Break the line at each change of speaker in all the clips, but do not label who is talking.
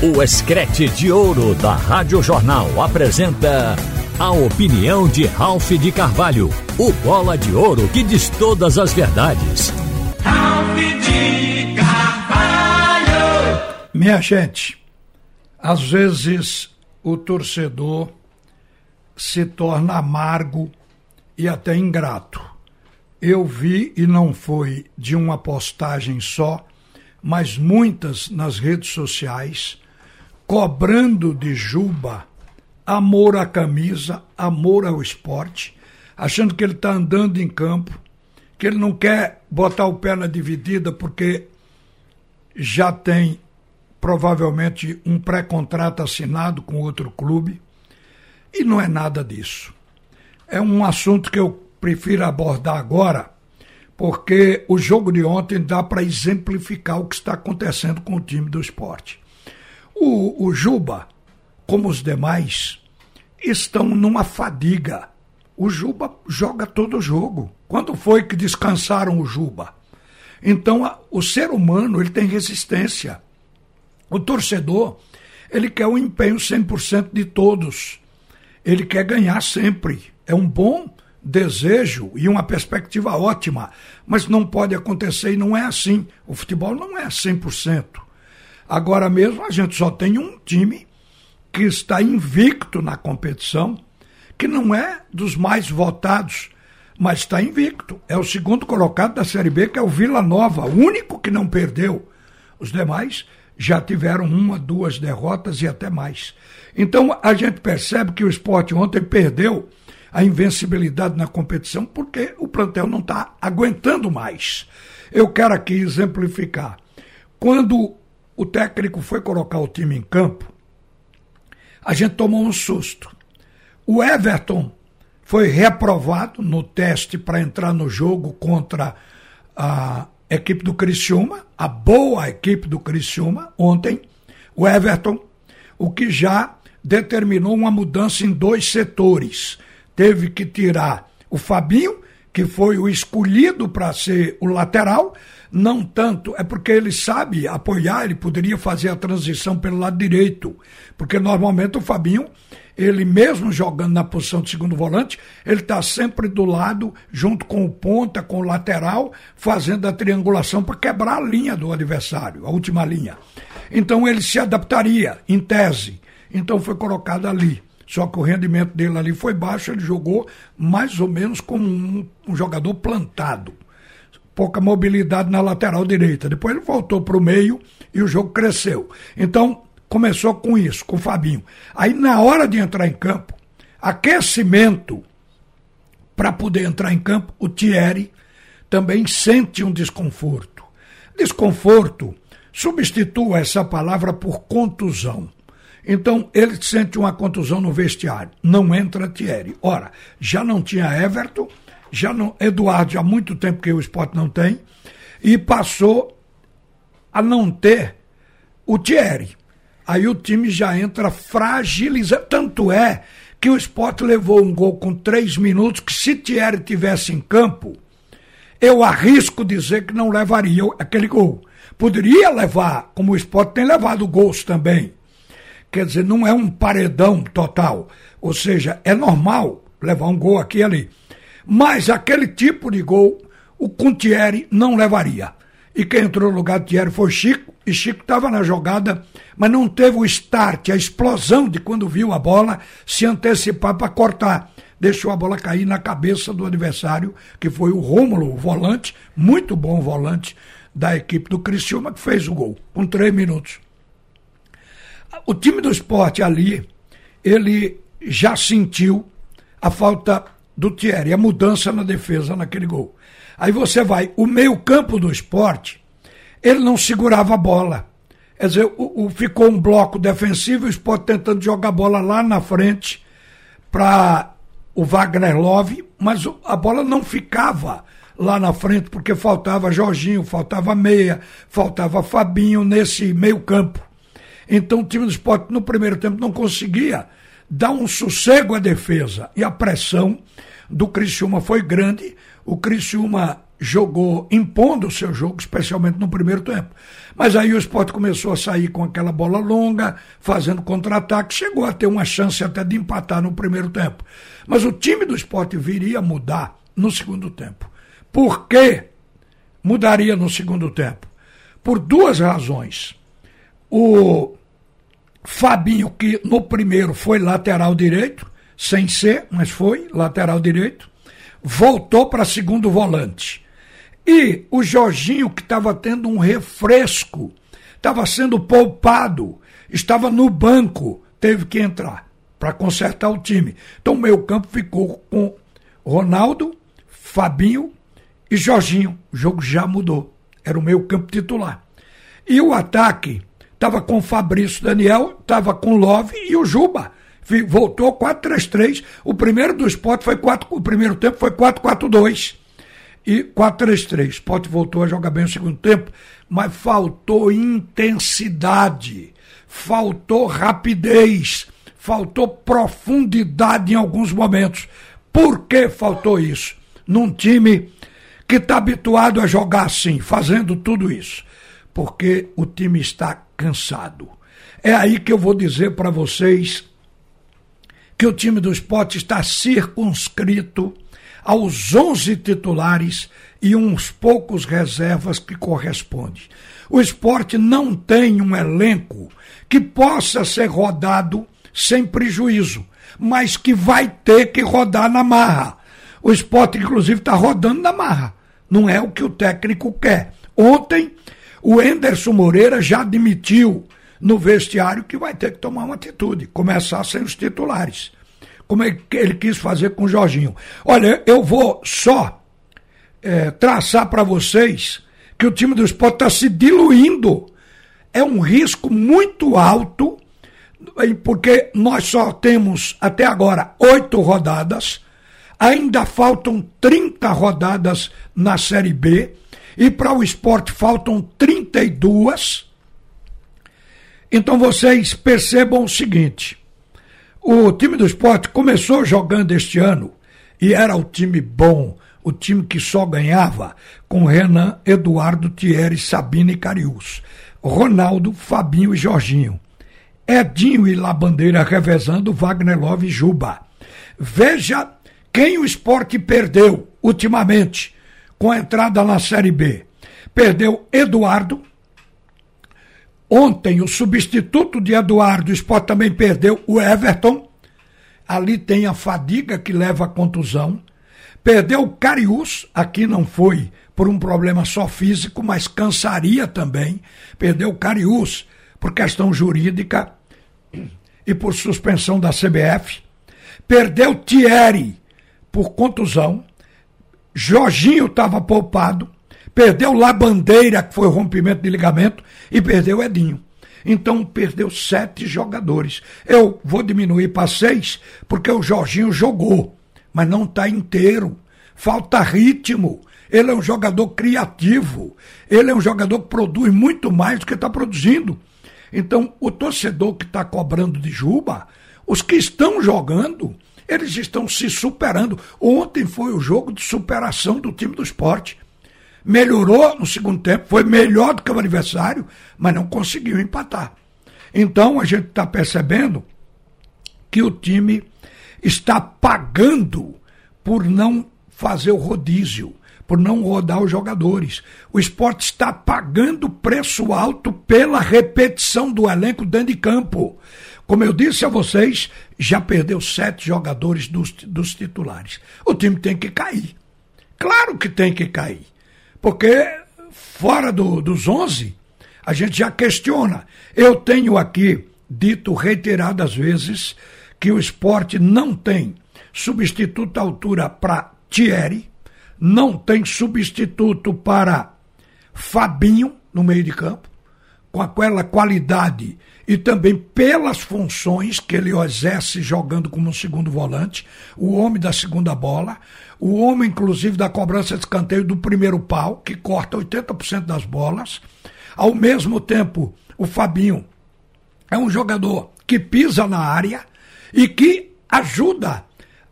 O Escrete de Ouro da Rádio Jornal apresenta a opinião de Ralph de Carvalho, o bola de ouro que diz todas as verdades.
Ralph de Carvalho!
Minha gente, às vezes o torcedor se torna amargo e até ingrato. Eu vi e não foi de uma postagem só, mas muitas nas redes sociais cobrando de Juba amor à camisa, amor ao esporte, achando que ele está andando em campo, que ele não quer botar o pé na dividida porque já tem provavelmente um pré-contrato assinado com outro clube. E não é nada disso. É um assunto que eu prefiro abordar agora, porque o jogo de ontem dá para exemplificar o que está acontecendo com o time do esporte. O, o Juba, como os demais, estão numa fadiga. O Juba joga todo o jogo. Quando foi que descansaram o Juba? Então, o ser humano ele tem resistência. O torcedor, ele quer o empenho 100% de todos. Ele quer ganhar sempre. É um bom desejo e uma perspectiva ótima, mas não pode acontecer e não é assim. O futebol não é 100%. Agora mesmo a gente só tem um time que está invicto na competição, que não é dos mais votados, mas está invicto. É o segundo colocado da Série B, que é o Vila Nova, o único que não perdeu. Os demais já tiveram uma, duas derrotas e até mais. Então a gente percebe que o esporte ontem perdeu a invencibilidade na competição porque o plantel não está aguentando mais. Eu quero aqui exemplificar. Quando o técnico foi colocar o time em campo, a gente tomou um susto. O Everton foi reprovado no teste para entrar no jogo contra a equipe do Criciúma, a boa equipe do Criciúma, ontem. O Everton, o que já determinou uma mudança em dois setores. Teve que tirar o Fabinho, que foi o escolhido para ser o lateral, não tanto, é porque ele sabe apoiar, ele poderia fazer a transição pelo lado direito, porque normalmente o Fabinho, ele mesmo jogando na posição de segundo volante, ele está sempre do lado, junto com o ponta, com o lateral, fazendo a triangulação para quebrar a linha do adversário, a última linha. Então ele se adaptaria, em tese. Então foi colocado ali. Só que o rendimento dele ali foi baixo, ele jogou mais ou menos como um, um jogador plantado pouca mobilidade na lateral direita. Depois ele voltou para o meio e o jogo cresceu. Então, começou com isso, com o Fabinho. Aí, na hora de entrar em campo, aquecimento para poder entrar em campo, o Thierry também sente um desconforto. Desconforto, substitua essa palavra por contusão. Então, ele sente uma contusão no vestiário. Não entra Thierry. Ora, já não tinha Everton já não, Eduardo há muito tempo que o esporte não tem, e passou a não ter o Thierry. Aí o time já entra fragilizado. Tanto é que o esporte levou um gol com três minutos, que se Thierry tivesse em campo, eu arrisco dizer que não levaria aquele gol. Poderia levar, como o esporte tem levado gols também. Quer dizer, não é um paredão total. Ou seja, é normal levar um gol aqui e ali. Mas aquele tipo de gol o Contieri não levaria. E quem entrou no lugar do Thierry foi Chico, e Chico estava na jogada, mas não teve o start, a explosão de quando viu a bola se antecipar para cortar. Deixou a bola cair na cabeça do adversário, que foi o Rômulo, o volante, muito bom volante da equipe do Criciúma, que fez o gol, com três minutos. O time do esporte ali, ele já sentiu a falta do Thierry, a mudança na defesa naquele gol. Aí você vai, o meio-campo do esporte, ele não segurava a bola. Quer dizer, o, o, ficou um bloco defensivo, o esporte tentando jogar a bola lá na frente para o Wagner Love, mas a bola não ficava lá na frente, porque faltava Jorginho, faltava Meia, faltava Fabinho nesse meio-campo. Então o time do esporte no primeiro tempo não conseguia dar um sossego à defesa. E a pressão do Criciúma foi grande. O Criciúma jogou impondo o seu jogo, especialmente no primeiro tempo. Mas aí o esporte começou a sair com aquela bola longa, fazendo contra-ataque, chegou a ter uma chance até de empatar no primeiro tempo. Mas o time do esporte viria a mudar no segundo tempo. Por que mudaria no segundo tempo? Por duas razões. O Fabinho, que no primeiro foi lateral direito, sem ser, mas foi lateral direito, voltou para segundo volante. E o Jorginho, que estava tendo um refresco, estava sendo poupado, estava no banco, teve que entrar para consertar o time. Então o meio campo ficou com Ronaldo, Fabinho e Jorginho. O jogo já mudou. Era o meio campo titular. E o ataque estava com Fabrício Daniel, estava com Love e o Juba. Voltou 4-3-3. O primeiro do esporte foi 4, o primeiro tempo foi 4-4-2 e 4-3-3. Sport voltou a jogar bem no segundo tempo, mas faltou intensidade, faltou rapidez, faltou profundidade em alguns momentos. Por que faltou isso? Num time que está habituado a jogar assim, fazendo tudo isso. Porque o time está cansado. É aí que eu vou dizer para vocês que o time do esporte está circunscrito aos 11 titulares e uns poucos reservas que correspondem. O esporte não tem um elenco que possa ser rodado sem prejuízo, mas que vai ter que rodar na marra. O esporte, inclusive, está rodando na marra. Não é o que o técnico quer. Ontem, o Enderson Moreira já admitiu no vestiário que vai ter que tomar uma atitude, começar sem os titulares como é ele quis fazer com o Jorginho. Olha, eu vou só é, traçar para vocês que o time do esporte está se diluindo. É um risco muito alto, porque nós só temos até agora oito rodadas, ainda faltam 30 rodadas na Série B, e para o esporte faltam 32. Então vocês percebam o seguinte: o time do esporte começou jogando este ano e era o time bom, o time que só ganhava com Renan, Eduardo, Thierry, Sabina e Carius, Ronaldo, Fabinho e Jorginho. Edinho e Labandeira revezando Wagner Love e Juba. Veja quem o esporte perdeu ultimamente com a entrada na Série B. Perdeu Eduardo, Ontem, o substituto de Eduardo, o Sport também perdeu o Everton. Ali tem a fadiga que leva à contusão. Perdeu o Carius, aqui não foi por um problema só físico, mas cansaria também. Perdeu o Carius por questão jurídica e por suspensão da CBF. Perdeu Thierry por contusão. Jorginho estava poupado perdeu lá Bandeira, que foi o rompimento de ligamento, e perdeu Edinho. Então perdeu sete jogadores. Eu vou diminuir para seis, porque o Jorginho jogou, mas não está inteiro. Falta ritmo. Ele é um jogador criativo. Ele é um jogador que produz muito mais do que está produzindo. Então, o torcedor que está cobrando de Juba, os que estão jogando, eles estão se superando. Ontem foi o jogo de superação do time do esporte melhorou no segundo tempo, foi melhor do que o adversário, mas não conseguiu empatar. Então a gente está percebendo que o time está pagando por não fazer o rodízio, por não rodar os jogadores. O esporte está pagando preço alto pela repetição do elenco dentro de campo. Como eu disse a vocês, já perdeu sete jogadores dos, dos titulares. O time tem que cair. Claro que tem que cair. Porque fora do, dos 11, a gente já questiona. Eu tenho aqui dito reiteradas vezes que o esporte não tem substituto à altura para Thierry, não tem substituto para Fabinho no meio de campo, com aquela qualidade e também pelas funções que ele exerce jogando como um segundo volante, o homem da segunda bola, o homem, inclusive, da cobrança de escanteio do primeiro pau, que corta 80% das bolas. Ao mesmo tempo, o Fabinho é um jogador que pisa na área e que ajuda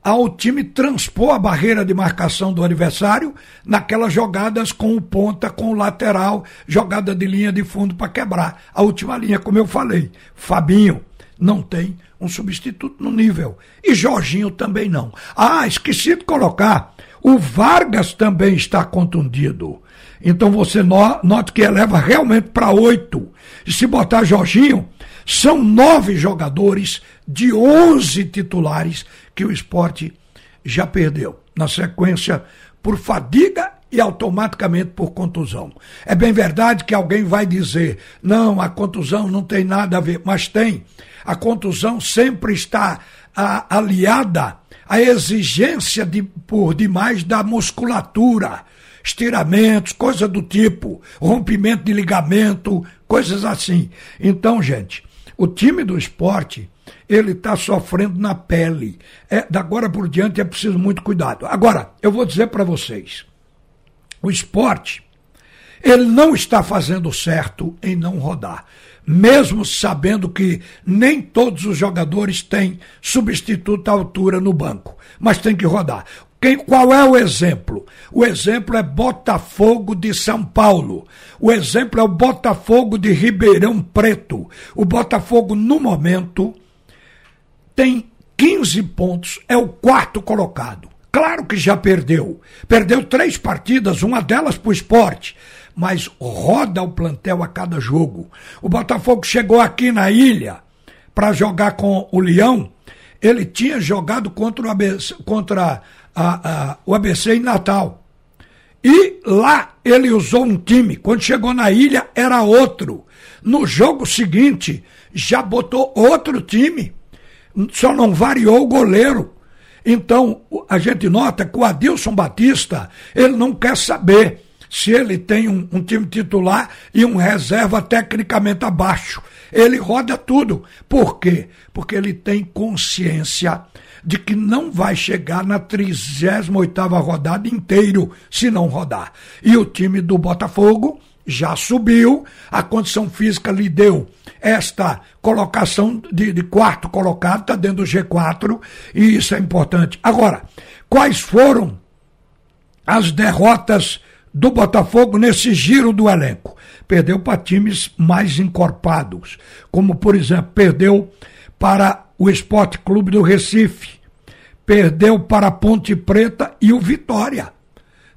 ao time transpor a barreira de marcação do adversário naquelas jogadas com o ponta, com o lateral, jogada de linha de fundo para quebrar. A última linha, como eu falei, Fabinho não tem um substituto no nível. E Jorginho também não. Ah, esqueci de colocar. O Vargas também está contundido. Então você note que eleva realmente para oito. E se botar Jorginho, são nove jogadores de onze titulares que o esporte já perdeu. Na sequência, por fadiga e automaticamente por contusão. É bem verdade que alguém vai dizer: não, a contusão não tem nada a ver, mas tem. A contusão sempre está a, aliada à exigência de, por demais da musculatura estiramentos, coisa do tipo, rompimento de ligamento, coisas assim. Então, gente, o time do esporte, ele está sofrendo na pele. É, da agora por diante é preciso muito cuidado. Agora, eu vou dizer para vocês, o esporte, ele não está fazendo certo em não rodar mesmo sabendo que nem todos os jogadores têm substituto à altura no banco, mas tem que rodar. Quem, qual é o exemplo? O exemplo é Botafogo de São Paulo. O exemplo é o Botafogo de Ribeirão Preto. O Botafogo, no momento, tem 15 pontos, é o quarto colocado. Claro que já perdeu. Perdeu três partidas, uma delas para o esporte. Mas roda o plantel a cada jogo. O Botafogo chegou aqui na ilha para jogar com o Leão. Ele tinha jogado contra o ABC, contra a, a, o ABC em Natal. E lá ele usou um time. Quando chegou na ilha, era outro. No jogo seguinte, já botou outro time. Só não variou o goleiro. Então, a gente nota que o Adilson Batista, ele não quer saber se ele tem um, um time titular e um reserva tecnicamente abaixo. Ele roda tudo. Por quê? Porque ele tem consciência de que não vai chegar na 38 rodada inteiro se não rodar. E o time do Botafogo já subiu, a condição física lhe deu esta colocação de, de quarto colocado, está dentro do G4, e isso é importante. Agora, quais foram as derrotas do Botafogo nesse giro do elenco? Perdeu para times mais encorpados, como por exemplo, perdeu para o Esporte Clube do Recife, perdeu para a Ponte Preta e o Vitória.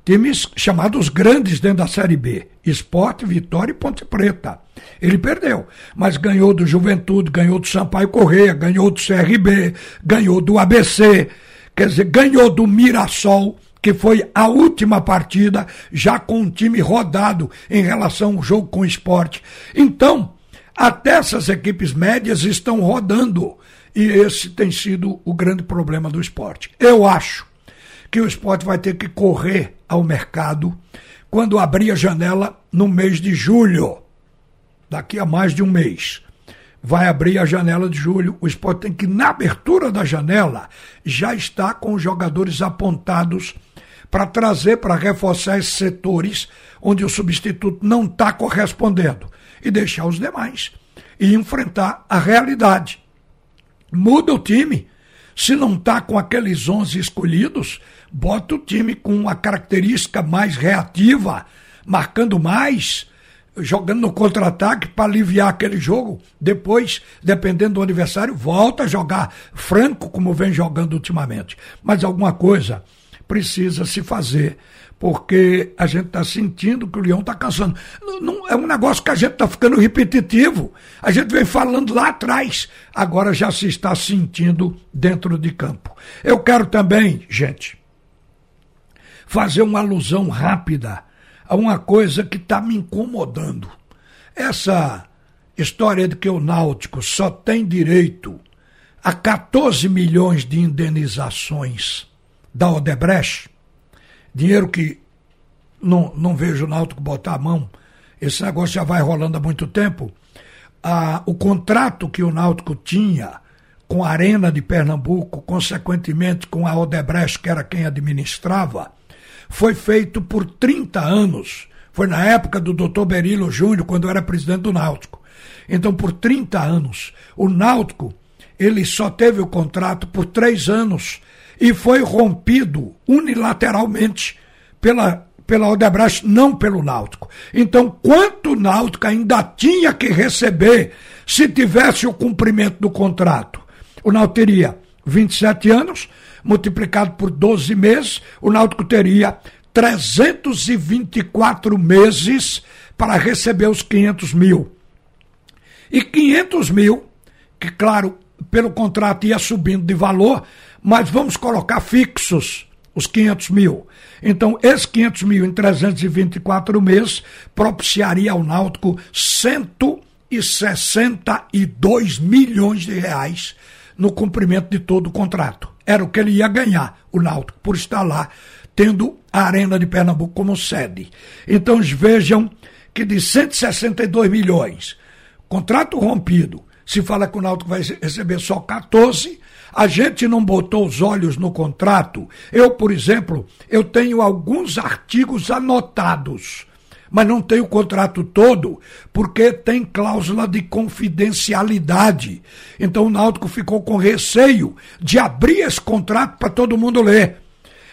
Times chamados grandes dentro da Série B. Esporte, Vitória e Ponte Preta. Ele perdeu, mas ganhou do Juventude, ganhou do Sampaio Correia, ganhou do CRB, ganhou do ABC, quer dizer, ganhou do Mirassol, que foi a última partida, já com um time rodado em relação ao jogo com o esporte. Então, até essas equipes médias estão rodando. E esse tem sido o grande problema do esporte. Eu acho que o esporte vai ter que correr ao mercado quando abrir a janela no mês de julho. Daqui a mais de um mês. Vai abrir a janela de julho. O esporte tem que, na abertura da janela, já estar com os jogadores apontados para trazer, para reforçar esses setores onde o substituto não está correspondendo e deixar os demais e enfrentar a realidade. Muda o time. Se não está com aqueles 11 escolhidos, bota o time com uma característica mais reativa, marcando mais, jogando no contra-ataque para aliviar aquele jogo. Depois, dependendo do adversário, volta a jogar franco, como vem jogando ultimamente. Mas alguma coisa precisa se fazer porque a gente está sentindo que o leão está cansando. Não, não, é um negócio que a gente está ficando repetitivo. A gente vem falando lá atrás, agora já se está sentindo dentro de campo. Eu quero também, gente, fazer uma alusão rápida a uma coisa que está me incomodando. Essa história de que o Náutico só tem direito a 14 milhões de indenizações da Odebrecht dinheiro que não, não vejo o Náutico botar a mão, esse negócio já vai rolando há muito tempo. Ah, o contrato que o Náutico tinha com a Arena de Pernambuco, consequentemente com a Odebrecht, que era quem administrava, foi feito por 30 anos. Foi na época do Dr. Berilo Júnior, quando era presidente do Náutico. Então, por 30 anos, o Náutico ele só teve o contrato por três anos e foi rompido unilateralmente pela, pela Odebrecht, não pelo Náutico. Então, quanto o Náutico ainda tinha que receber se tivesse o cumprimento do contrato? O Náutico teria 27 anos, multiplicado por 12 meses, o Náutico teria 324 meses para receber os 500 mil. E 500 mil, que claro, pelo contrato ia subindo de valor, mas vamos colocar fixos os 500 mil. Então, esses 500 mil em 324 meses propiciaria ao Náutico 162 milhões de reais no cumprimento de todo o contrato. Era o que ele ia ganhar, o Náutico, por estar lá, tendo a Arena de Pernambuco como sede. Então, vejam que de 162 milhões, contrato rompido, se fala que o Náutico vai receber só 14, a gente não botou os olhos no contrato. Eu, por exemplo, eu tenho alguns artigos anotados, mas não tenho o contrato todo, porque tem cláusula de confidencialidade. Então o Náutico ficou com receio de abrir esse contrato para todo mundo ler.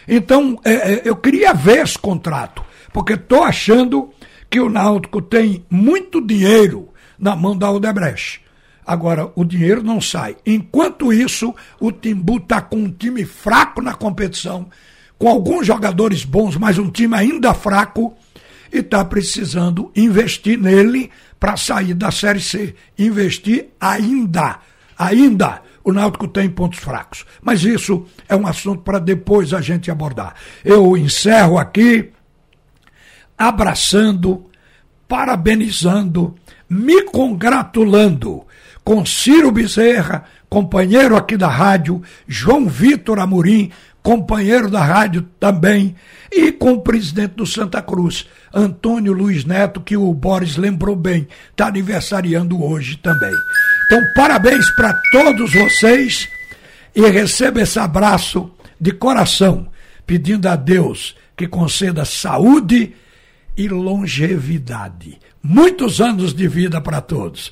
Então é, é, eu queria ver esse contrato, porque estou achando que o Náutico tem muito dinheiro na mão da Odebrecht. Agora, o dinheiro não sai. Enquanto isso, o Timbu está com um time fraco na competição, com alguns jogadores bons, mas um time ainda fraco, e está precisando investir nele para sair da Série C. Investir ainda. Ainda. O Náutico tem pontos fracos. Mas isso é um assunto para depois a gente abordar. Eu encerro aqui abraçando, parabenizando, me congratulando com Ciro Bezerra, companheiro aqui da rádio, João Vitor Amorim, companheiro da rádio também, e com o presidente do Santa Cruz, Antônio Luiz Neto, que o Boris lembrou bem, está aniversariando hoje também. Então, parabéns para todos vocês e receba esse abraço de coração, pedindo a Deus que conceda saúde e longevidade. Muitos anos de vida para todos.